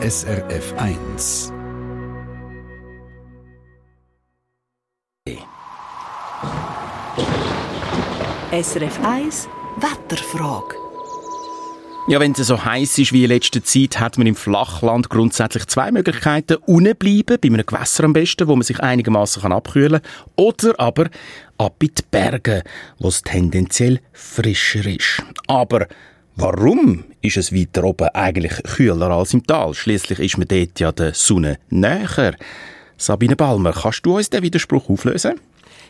SRF 1. SRF 1 Wetterfrage. Ja, wenn es so heiß ist wie in letzter Zeit, hat man im Flachland grundsätzlich zwei Möglichkeiten. Unten bleiben, bei einem Gewässer am besten, wo man sich einigermaßen abkühlen kann. Oder aber ab in die Berge, wo es tendenziell frischer ist. Aber warum ist es weiter oben eigentlich kühler als im Tal? Schließlich ist man dort ja der Sonne näher. Sabine Balmer, kannst du uns den Widerspruch auflösen?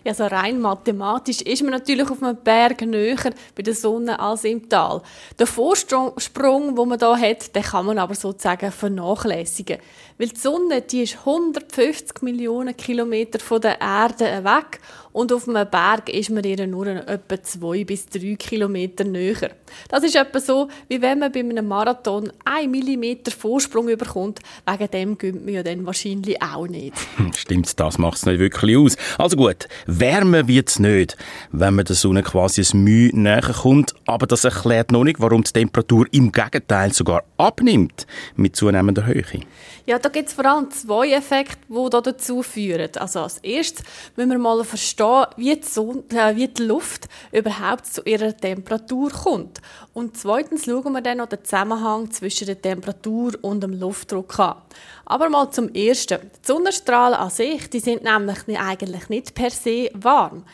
Ja, so rein mathematisch ist man natürlich auf einem Berg näher bei der Sonne als im Tal. Der Vorsprung, den man hier hat, den kann man aber sozusagen vernachlässigen. Weil die Sonne, die ist 150 Millionen Kilometer von der Erde weg und auf einem Berg ist man ihr nur etwa zwei bis drei Kilometer näher. Das ist etwa so, wie wenn man bei einem Marathon einen Millimeter Vorsprung überkommt. Wegen dem gönnt man ja dann wahrscheinlich auch nicht. Stimmt, das macht es nicht wirklich aus. Also gut, wärmer wird es nicht, wenn man der Sonne quasi ein Mühe näher kommt. Aber das erklärt noch nicht, warum die Temperatur im Gegenteil sogar abnimmt mit zunehmender Höhe. Ja, da gibt es vor allem zwei Effekte, die dazu führen. Also als erstes müssen wir mal verstehen, wie die, Sonne, äh, wie die Luft überhaupt zu ihrer Temperatur kommt. Und zweitens schauen wir dann noch den Zusammenhang zwischen der Temperatur und dem Luftdruck an. Aber mal zum Ersten. Die Sonnenstrahlen an sich, die sind nämlich eigentlich nicht per se warm.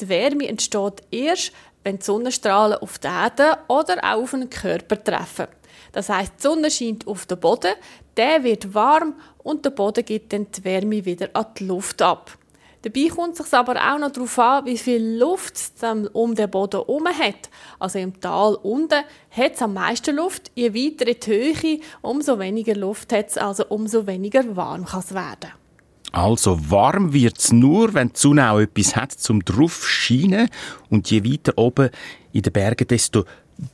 Die Wärme entsteht erst, wenn die Sonnenstrahlen auf die Erde oder auch auf einen Körper treffen. Das heißt, die Sonne scheint auf den Boden, der wird warm und der Boden gibt dann die Wärme wieder an die Luft ab. Dabei kommt es sich aber auch noch darauf an, wie viel Luft es um den Boden herum hat. Also im Tal unten hat es am meisten Luft. Je weiter die Höhe, umso weniger Luft hat es, also umso weniger warm kann es werden. Also warm wird es nur, wenn die Sonne auch etwas hat zum drauf scheinen. Und je weiter oben in den Bergen, desto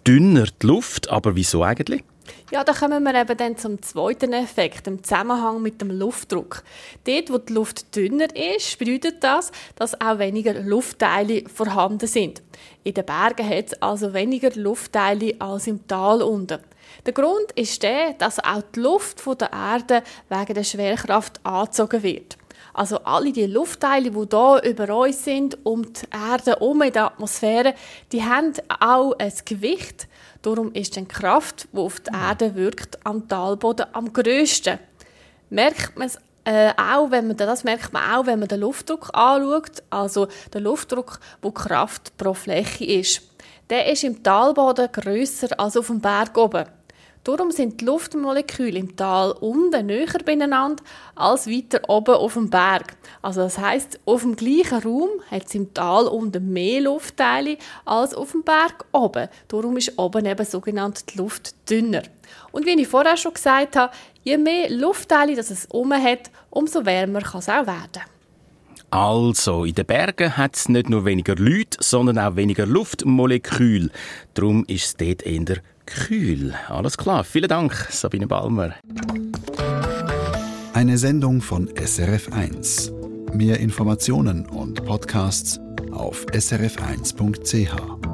dünner die Luft. Aber wieso eigentlich? Ja, da kommen wir eben dann zum zweiten Effekt, dem Zusammenhang mit dem Luftdruck. Dort, wo die Luft dünner ist, bedeutet das, dass auch weniger Luftteile vorhanden sind. In den Bergen hat es also weniger Luftteile als im Tal unten. Der Grund ist der, dass auch die Luft der Erde wegen der Schwerkraft angezogen wird. Also alle die Luftteile, die hier über uns sind, um die Erde, um in der Atmosphäre, die haben auch ein Gewicht Darum ist die Kraft, die auf die Erde wirkt, am Talboden am grössten. Merkt man es äh, auch, wenn man, das merkt man auch, wenn man den Luftdruck anschaut, also der Luftdruck, wo Kraft pro Fläche ist. Der ist im Talboden grösser als auf dem Berg oben. Darum sind die Luftmoleküle im Tal unten näher beieinander als weiter oben auf dem Berg. Also das heißt, auf dem gleichen Raum hat es im Tal unten mehr Luftteile als auf dem Berg oben. Darum ist oben eben sogenannt die Luft dünner. Und wie ich vorher schon gesagt habe, je mehr Luftteile das es oben hat, umso wärmer kann es auch werden. Also, in den Bergen hat es nicht nur weniger Leute, sondern auch weniger Luftmoleküle. Darum ist es dort eher kühl. Alles klar. Vielen Dank, Sabine Balmer. Eine Sendung von SRF1. Mehr Informationen und Podcasts auf srf1.ch.